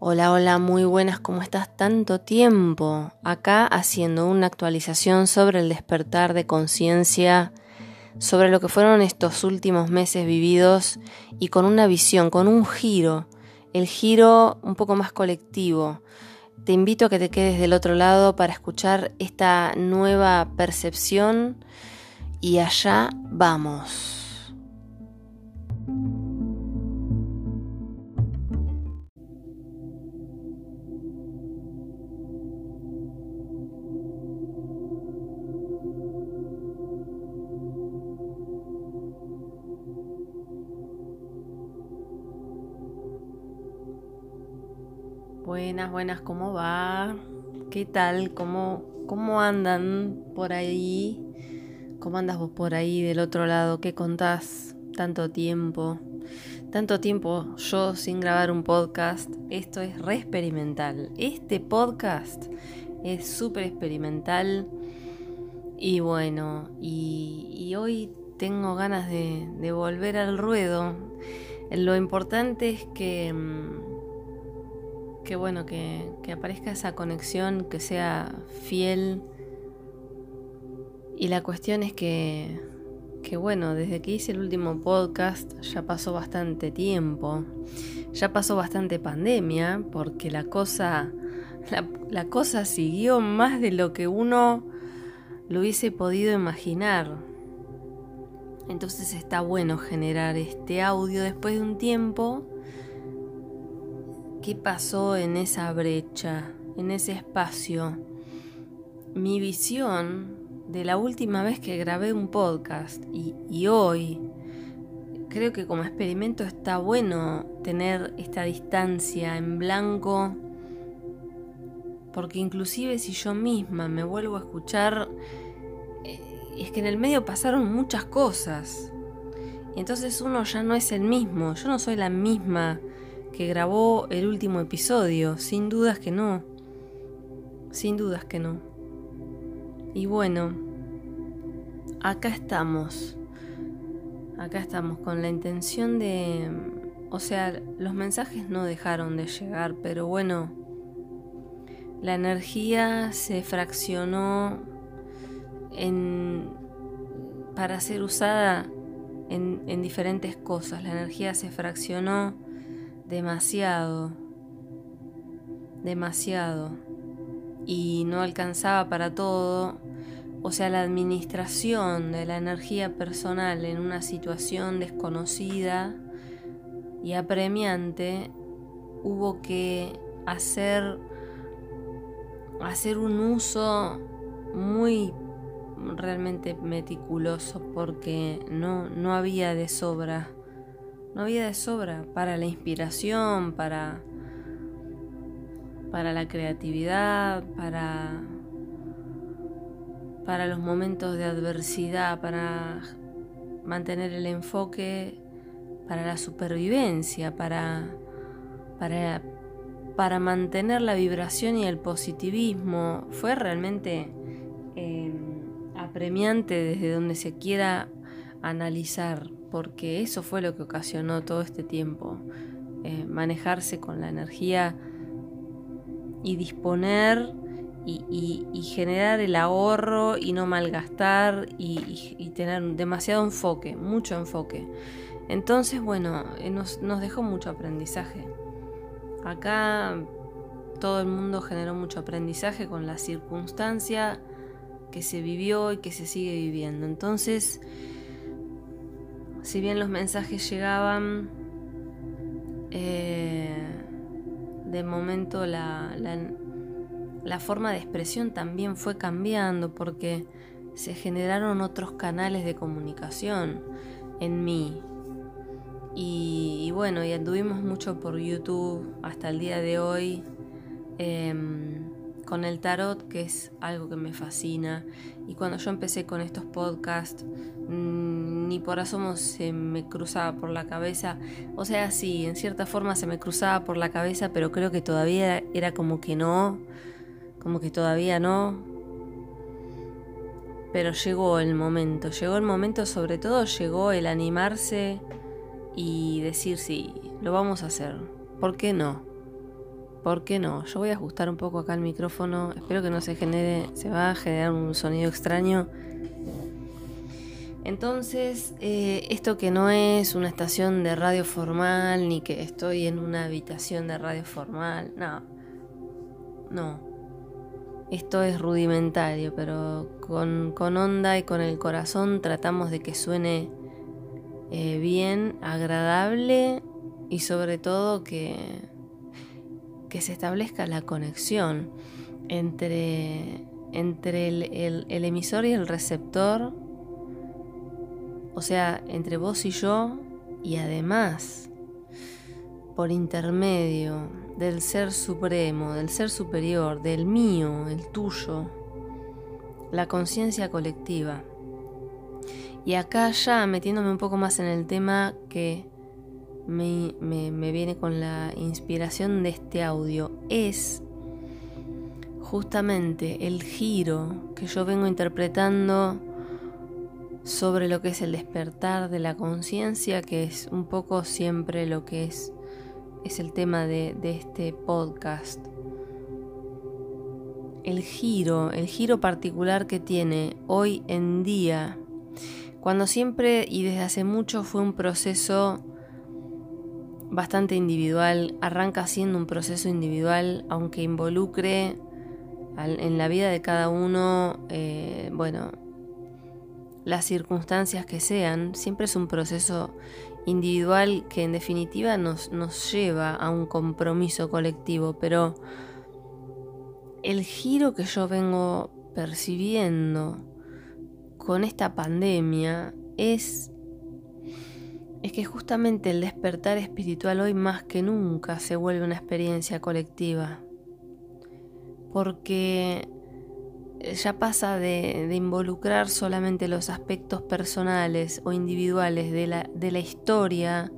Hola, hola, muy buenas, ¿cómo estás? Tanto tiempo acá haciendo una actualización sobre el despertar de conciencia, sobre lo que fueron estos últimos meses vividos y con una visión, con un giro, el giro un poco más colectivo. Te invito a que te quedes del otro lado para escuchar esta nueva percepción y allá vamos. Buenas, buenas, ¿cómo va? ¿Qué tal? ¿Cómo, cómo andan por ahí? ¿Cómo andas vos por ahí del otro lado? ¿Qué contás? Tanto tiempo. Tanto tiempo yo sin grabar un podcast. Esto es re experimental. Este podcast es súper experimental. Y bueno, y, hoy tengo ganas de, de volver al ruedo. Lo importante es que Qué bueno que, aparezca esa conexión, que sea fiel. Y la cuestión es que, que, bueno, desde que hice el último podcast ya pasó bastante tiempo, ya pasó bastante pandemia, porque la cosa, la, la cosa siguió más de lo que uno lo hubiese podido imaginar. Entonces está bueno generar este audio después de un tiempo ¿Qué pasó en esa brecha, en ese espacio? Mi visión de la última vez que grabé un podcast y, hoy, creo que como experimento está bueno tener esta distancia en blanco, porque inclusive si yo misma me vuelvo a escuchar, eh, es que en el medio pasaron muchas cosas. Entonces uno ya no es el mismo, yo no soy la misma que grabó el último episodio, sin dudas que no, sin dudas que no. Y bueno, acá estamos, acá estamos con la intención de, o sea, los mensajes no dejaron de llegar, pero bueno, la energía se fraccionó en, para ser usada en, en diferentes cosas, la energía se fraccionó demasiado, demasiado, y no alcanzaba para todo, o sea, la administración de la energía personal en una situación desconocida y apremiante, hubo que hacer, hacer un uso muy realmente meticuloso porque no, no había de sobra no había de sobra para la inspiración, para, para la creatividad, para, para los momentos de adversidad, para mantener el enfoque, para la supervivencia, para, para, para mantener la vibración y el positivismo. Fue realmente eh, apremiante desde donde se quiera analizar porque eso fue lo que ocasionó todo este tiempo, eh, manejarse con la energía y disponer y, generar el ahorro y no malgastar y, tener demasiado enfoque, mucho enfoque. Entonces, bueno, eh, nos, nos dejó mucho aprendizaje. Acá todo el mundo generó mucho aprendizaje con la circunstancia que se vivió y que se sigue viviendo. Entonces, si bien los mensajes llegaban, eh, de momento la, forma de expresión también fue cambiando porque se generaron otros canales de comunicación en mí. Y, bueno, y anduvimos mucho por YouTube hasta el día de hoy em, con el tarot, que es algo que me fascina. Y cuando yo empecé con estos podcasts, Mm, ni por asomo se me cruzaba por la cabeza. O sea, sí, en cierta forma se me cruzaba por la cabeza, pero creo que todavía era como que no, como que todavía no. Pero llegó el momento, llegó el momento, sobre todo llegó el animarse y decir sí, lo vamos a hacer. ¿Por qué no? ¿Por qué no? Yo voy a ajustar un poco acá el micrófono. Espero que no se genere, se va a generar un sonido extraño. Entonces, eh, esto que no es una estación de radio formal, ni que estoy en una habitación de radio formal, no. No. Esto es rudimentario, pero con, onda y con el corazón tratamos de que suene eh, bien, agradable y sobre todo que, que se establezca la conexión entre, entre el, el emisor y el receptor o sea, entre vos y yo, y además, por intermedio del ser supremo, del ser superior, del mío, el tuyo, la conciencia colectiva. Y acá ya metiéndome un poco más en el tema que me, me, viene con la inspiración de este audio, es justamente el giro que yo vengo interpretando sobre lo que es el despertar de la conciencia, que es un poco siempre lo que es, es el tema de, de este podcast. El giro, el giro particular que tiene hoy en día, cuando siempre y desde hace mucho fue un proceso bastante individual, arranca siendo un proceso individual, aunque involucre en la vida de cada uno, eh, bueno, las circunstancias que sean, siempre es un proceso individual que en definitiva nos, nos lleva a un compromiso colectivo, pero el giro que yo vengo percibiendo con esta pandemia es es que justamente el despertar espiritual hoy más que nunca se vuelve una experiencia colectiva. Porque ya pasa de, involucrar solamente los aspectos personales o individuales de la, historia,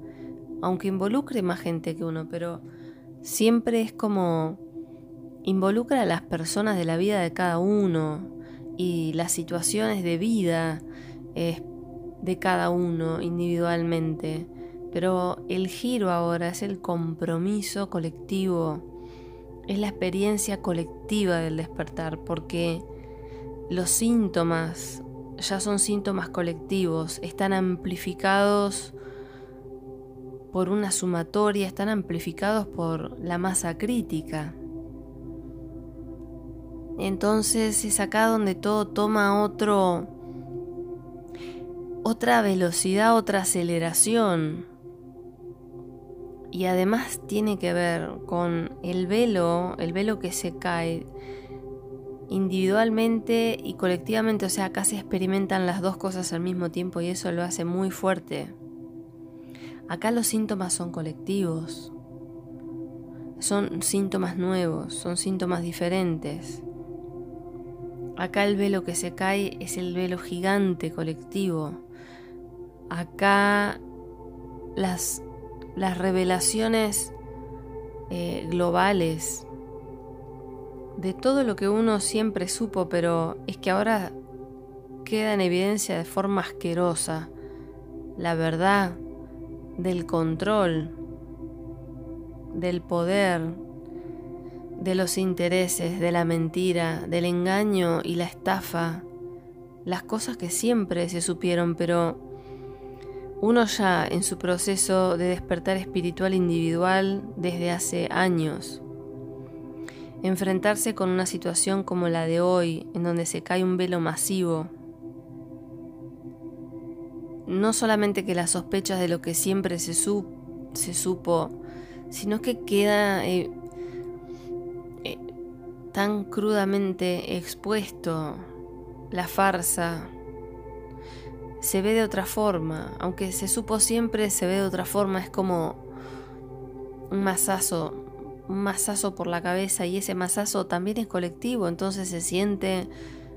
aunque involucre más gente que uno, pero siempre es como involucra a las personas de la vida de cada uno y las situaciones de vida de cada uno individualmente. Pero el giro ahora es el compromiso colectivo es la experiencia colectiva del despertar, porque los síntomas ya son síntomas colectivos, están amplificados por una sumatoria, están amplificados por la masa crítica. Entonces es acá donde todo toma otro otra velocidad, otra aceleración y además tiene que ver con el velo, el velo que se cae individualmente y colectivamente, o sea, acá se experimentan las dos cosas al mismo tiempo y eso lo hace muy fuerte. Acá los síntomas son colectivos, son síntomas nuevos, son síntomas diferentes. Acá el velo que se cae es el velo gigante colectivo. Acá las las revelaciones eh, globales de todo lo que uno siempre supo, pero es que ahora queda en evidencia de forma asquerosa la verdad del control, del poder, de los intereses, de la mentira, del engaño y la estafa, las cosas que siempre se supieron, pero uno ya en su proceso de despertar espiritual individual desde hace años. Enfrentarse con una situación como la de hoy, en donde se cae un velo masivo. No solamente que las sospechas de lo que siempre se, supo, sino que queda eh, eh, tan crudamente expuesto la farsa, se ve de otra forma, aunque se supo siempre, se ve de otra forma, es como un masazo, un masazo por la cabeza. Y ese masazo también es colectivo, entonces se siente,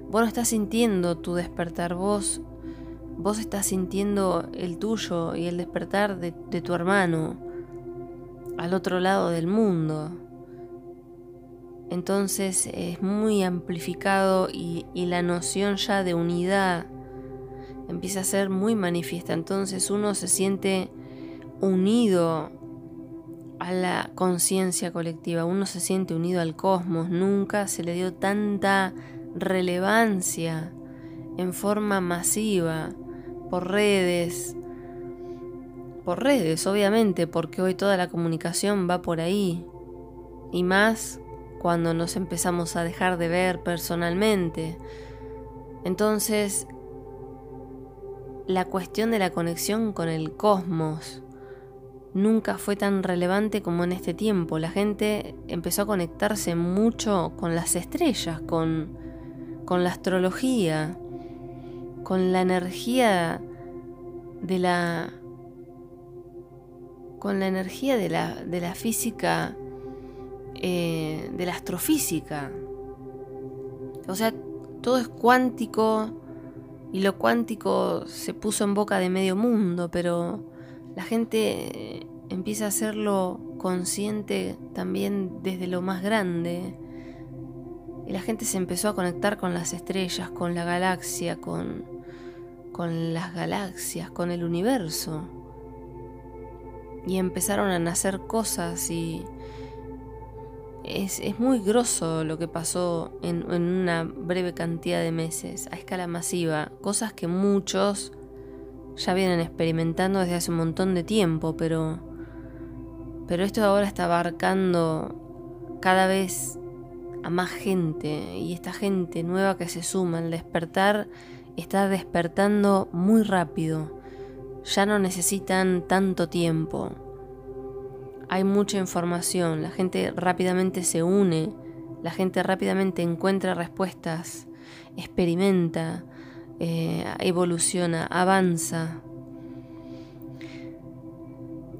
bueno, estás sintiendo tu despertar, vos, vos estás sintiendo el tuyo y el despertar de, tu hermano al otro lado del mundo. Entonces es muy amplificado y la noción ya de unidad empieza a ser muy manifiesta. Entonces uno se siente unido a la conciencia colectiva, uno se siente unido al cosmos, nunca se le dio tanta relevancia en forma masiva por redes, por redes obviamente, porque hoy toda la comunicación va por ahí, y más cuando nos empezamos a dejar de ver personalmente. Entonces, la cuestión de la conexión con el cosmos, nunca fue tan relevante como en este tiempo. La gente empezó a conectarse mucho con las estrellas, con, con la astrología, con la energía de la con la energía de la, de la física eh, de la astrofísica o sea todo es cuántico y lo cuántico se puso en boca de medio mundo pero la gente empieza a hacerlo consciente también desde lo más grande. Y la gente se empezó a conectar con las estrellas, con la galaxia, con, con las galaxias, con el universo. Y empezaron a nacer cosas y es, muy grosso lo que pasó en, una breve cantidad de meses, a escala masiva. Cosas que muchos ya vienen experimentando desde hace un montón de tiempo, pero, pero esto ahora está abarcando cada vez a más gente. Y esta gente nueva que se suma, el despertar está despertando muy rápido, ya no necesitan tanto tiempo, hay mucha información, la gente rápidamente se une, la gente rápidamente encuentra respuestas, experimenta, eh, evoluciona, avanza.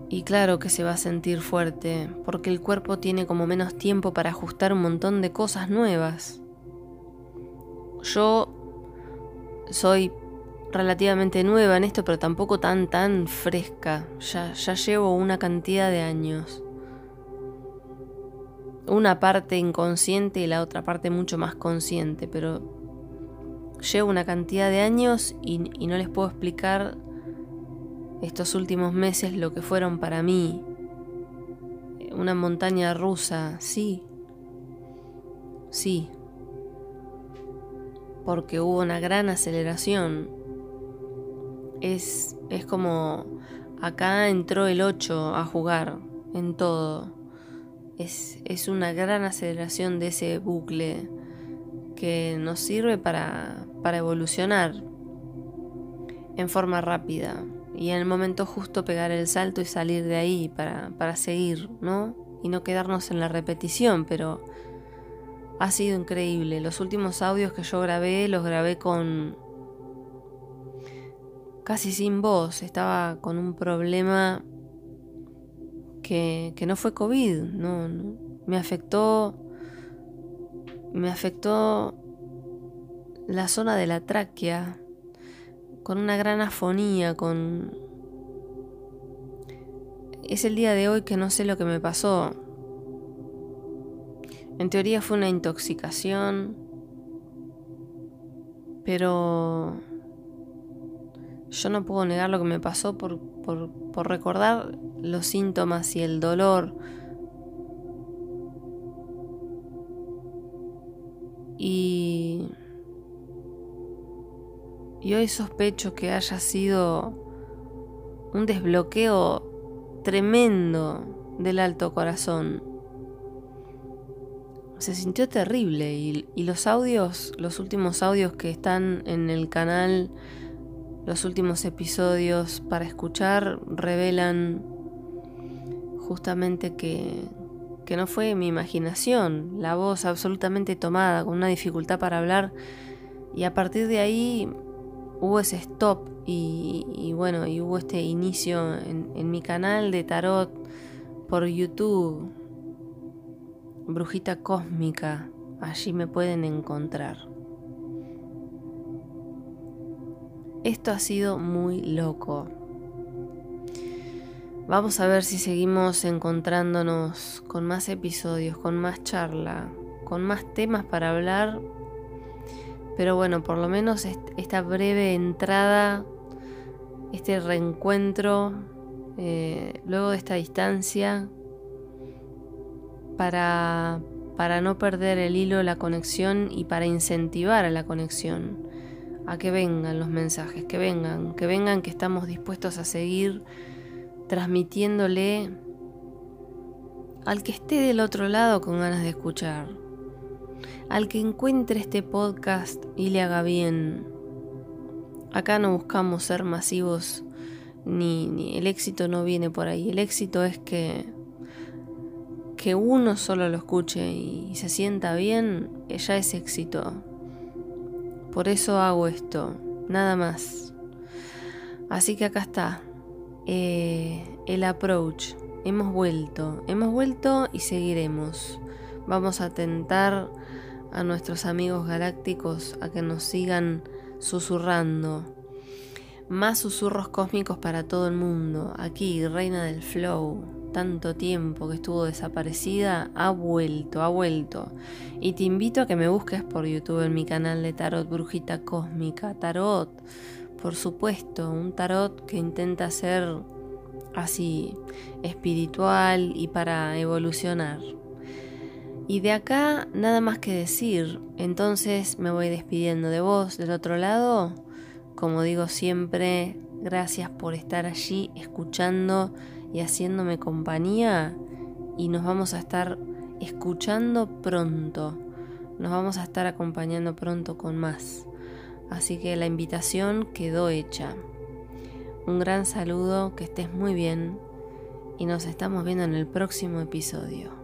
Y claro que se va a sentir fuerte, porque el cuerpo tiene como menos tiempo para ajustar un montón de cosas nuevas. Yo soy relativamente nueva en esto, pero tampoco tan tan fresca. Ya, ya llevo una cantidad de años. Una parte inconsciente y la otra parte mucho más consciente, pero llevo una cantidad de años y, no les puedo explicar estos últimos meses lo que fueron para mí. Una montaña rusa, sí. Sí. Porque hubo una gran aceleración. Es, es como acá entró el 8 a jugar en todo. Es, es una gran aceleración de ese bucle que nos sirve para, para evolucionar en forma rápida y en el momento justo pegar el salto y salir de ahí para, para seguir, ¿no? Y no quedarnos en la repetición, pero ha sido increíble. Los últimos audios que yo grabé los grabé con casi sin voz. Estaba con un problema que, que no fue COVID, no, no, me afectó me afectó la zona de la tráquea con una gran afonía, con... Es el día de hoy que no sé lo que me pasó. En teoría fue una intoxicación, pero yo no puedo negar lo que me pasó por, por, recordar los síntomas y el dolor. Y y hoy sospecho que haya sido un desbloqueo tremendo del alto corazón. Se sintió terrible y, los audios, los últimos audios que están en el canal, los últimos episodios para escuchar, revelan justamente que, que no fue mi imaginación, la voz absolutamente tomada, con una dificultad para hablar, y a partir de ahí hubo ese stop y, bueno, y hubo este inicio en, mi canal de tarot por YouTube. Brujita Cósmica, allí me pueden encontrar. Esto ha sido muy loco. Vamos a ver si seguimos encontrándonos con más episodios, con más charla, con más temas para hablar pero bueno, por lo menos esta breve entrada, este reencuentro, eh, luego de esta distancia, para, para no perder el hilo la conexión y para incentivar a la conexión, a que vengan los mensajes, que vengan, que vengan, que estamos dispuestos a seguir transmitiéndole al que esté del otro lado con ganas de escuchar, al que encuentre este podcast y le haga bien. Acá no buscamos ser masivos, ni, ni el éxito no viene por ahí, el éxito es que que uno solo lo escuche y se sienta bien, ya es éxito. Por eso hago esto, nada más. Así que acá está, eh, el approach. Hemos vuelto, hemos vuelto y seguiremos. Vamos a tentar a nuestros amigos galácticos a que nos sigan susurrando. Más susurros cósmicos para todo el mundo. Aquí, reina del flow tanto tiempo que estuvo desaparecida, ha vuelto, ha vuelto. Y te invito a que me busques por YouTube en mi canal de Tarot Brujita Cósmica. Tarot, por supuesto, un tarot que intenta ser así espiritual y para evolucionar. Y de acá nada más que decir, entonces me voy despidiendo de vos del otro lado. Como digo siempre, gracias por estar allí escuchando y haciéndome compañía y nos vamos a estar escuchando pronto. Nos vamos a estar acompañando pronto con más. Así que la invitación quedó hecha. Un gran saludo, que estés muy bien y nos estamos viendo en el próximo episodio.